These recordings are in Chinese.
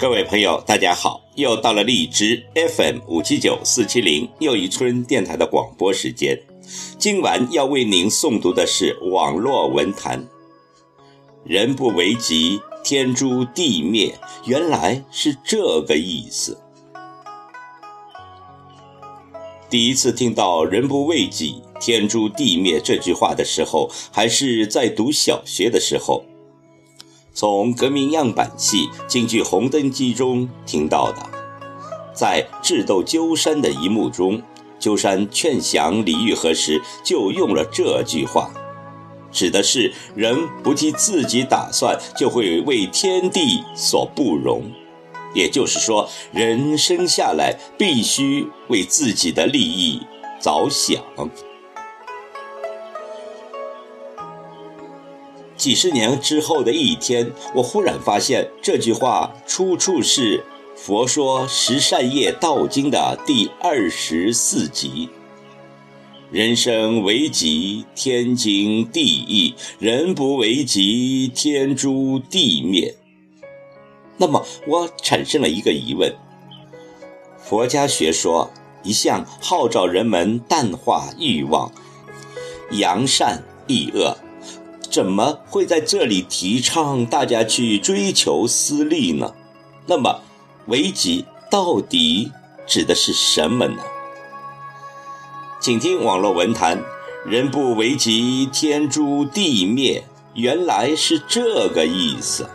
各位朋友，大家好！又到了荔枝 FM 五七九四七零又一村电台的广播时间。今晚要为您诵读的是网络文坛。人不为己，天诛地灭，原来是这个意思。第一次听到“人不为己，天诛地灭”这句话的时候，还是在读小学的时候。从革命样板戏京剧《红灯记》中听到的，在智斗鸠山的一幕中，鸠山劝降李玉和时就用了这句话，指的是人不替自己打算，就会为天地所不容。也就是说，人生下来必须为自己的利益着想。几十年之后的一天，我忽然发现这句话出处是《佛说十善业道经》的第二十四集。人生为己，天经地义；人不为己，天诛地灭。那么，我产生了一个疑问：佛家学说一向号召人们淡化欲望，扬善抑恶。怎么会在这里提倡大家去追求私利呢？那么，为己到底指的是什么呢？请听网络文坛：“人不为己，天诛地灭”，原来是这个意思。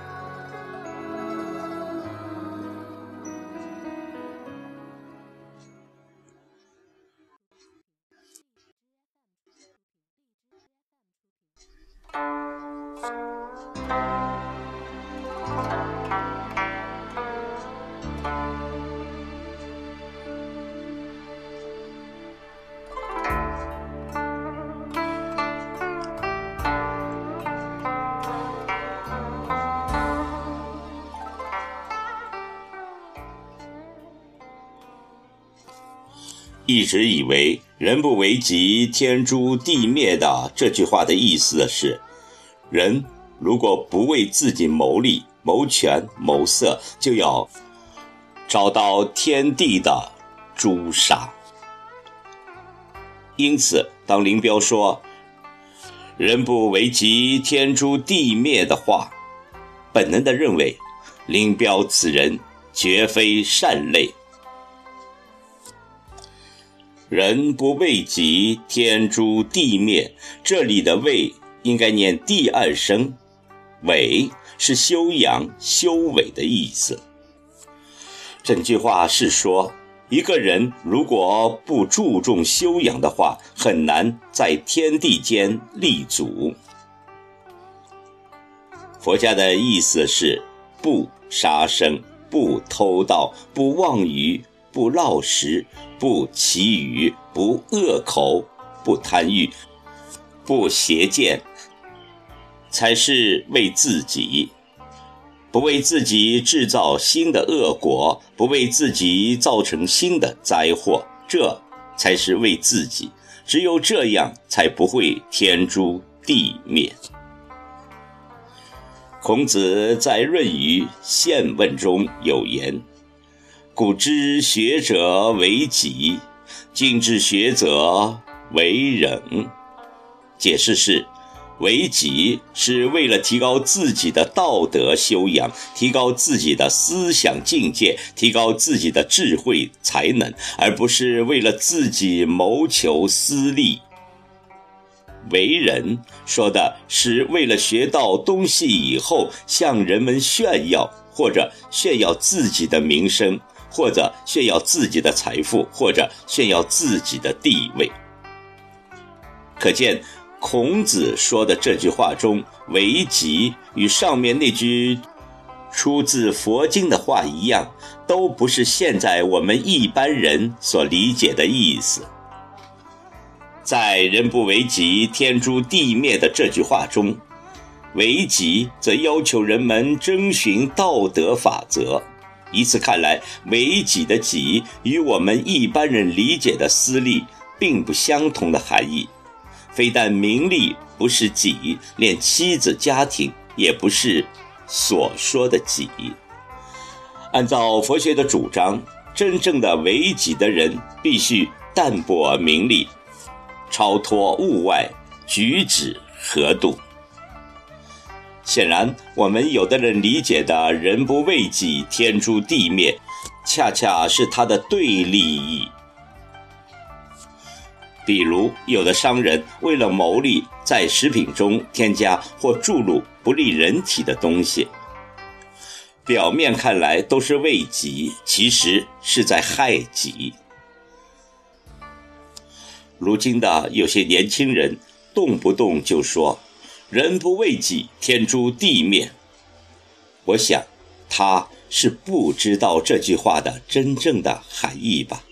一直以为“人不为己，天诛地灭”的这句话的意思是，人如果不为自己谋利、谋权、谋色，就要遭到天地的诛杀。因此，当林彪说“人不为己，天诛地灭”的话，本能地认为林彪此人绝非善类。人不为己，天诛地灭。这里的“为”应该念第二声，“为”是修养、修为的意思。整句话是说，一个人如果不注重修养的话，很难在天地间立足。佛家的意思是：不杀生，不偷盗，不妄语。不闹食，不绮语，不恶口，不贪欲，不邪见，才是为自己；不为自己制造新的恶果，不为自己造成新的灾祸，这才是为自己。只有这样，才不会天诛地灭。孔子在《论语宪问》中有言。古之学者为己，今之学者为人。解释是：为己是为了提高自己的道德修养，提高自己的思想境界，提高自己的智慧才能，而不是为了自己谋求私利。为人说的是为了学到东西以后向人们炫耀，或者炫耀自己的名声。或者炫耀自己的财富，或者炫耀自己的地位。可见，孔子说的这句话中“为己”与上面那句出自佛经的话一样，都不是现在我们一般人所理解的意思。在“人不为己，天诛地灭”的这句话中，“为己”则要求人们遵循道德法则。以此看来，为己的己与我们一般人理解的私利并不相同的含义。非但名利不是己，连妻子家庭也不是所说的己。按照佛学的主张，真正的为己的人必须淡泊名利，超脱物外，举止合度。显然，我们有的人理解的“人不为己，天诛地灭”，恰恰是他的对立意。比如，有的商人为了牟利，在食品中添加或注入不利人体的东西。表面看来都是为己，其实是在害己。如今的有些年轻人，动不动就说“人不为己，天诛地灭”。我想，他是不知道这句话的真正的含义吧。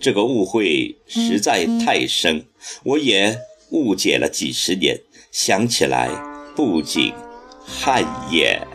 这个误会实在太深，我也误解了几十年，想起来不禁。汗颜。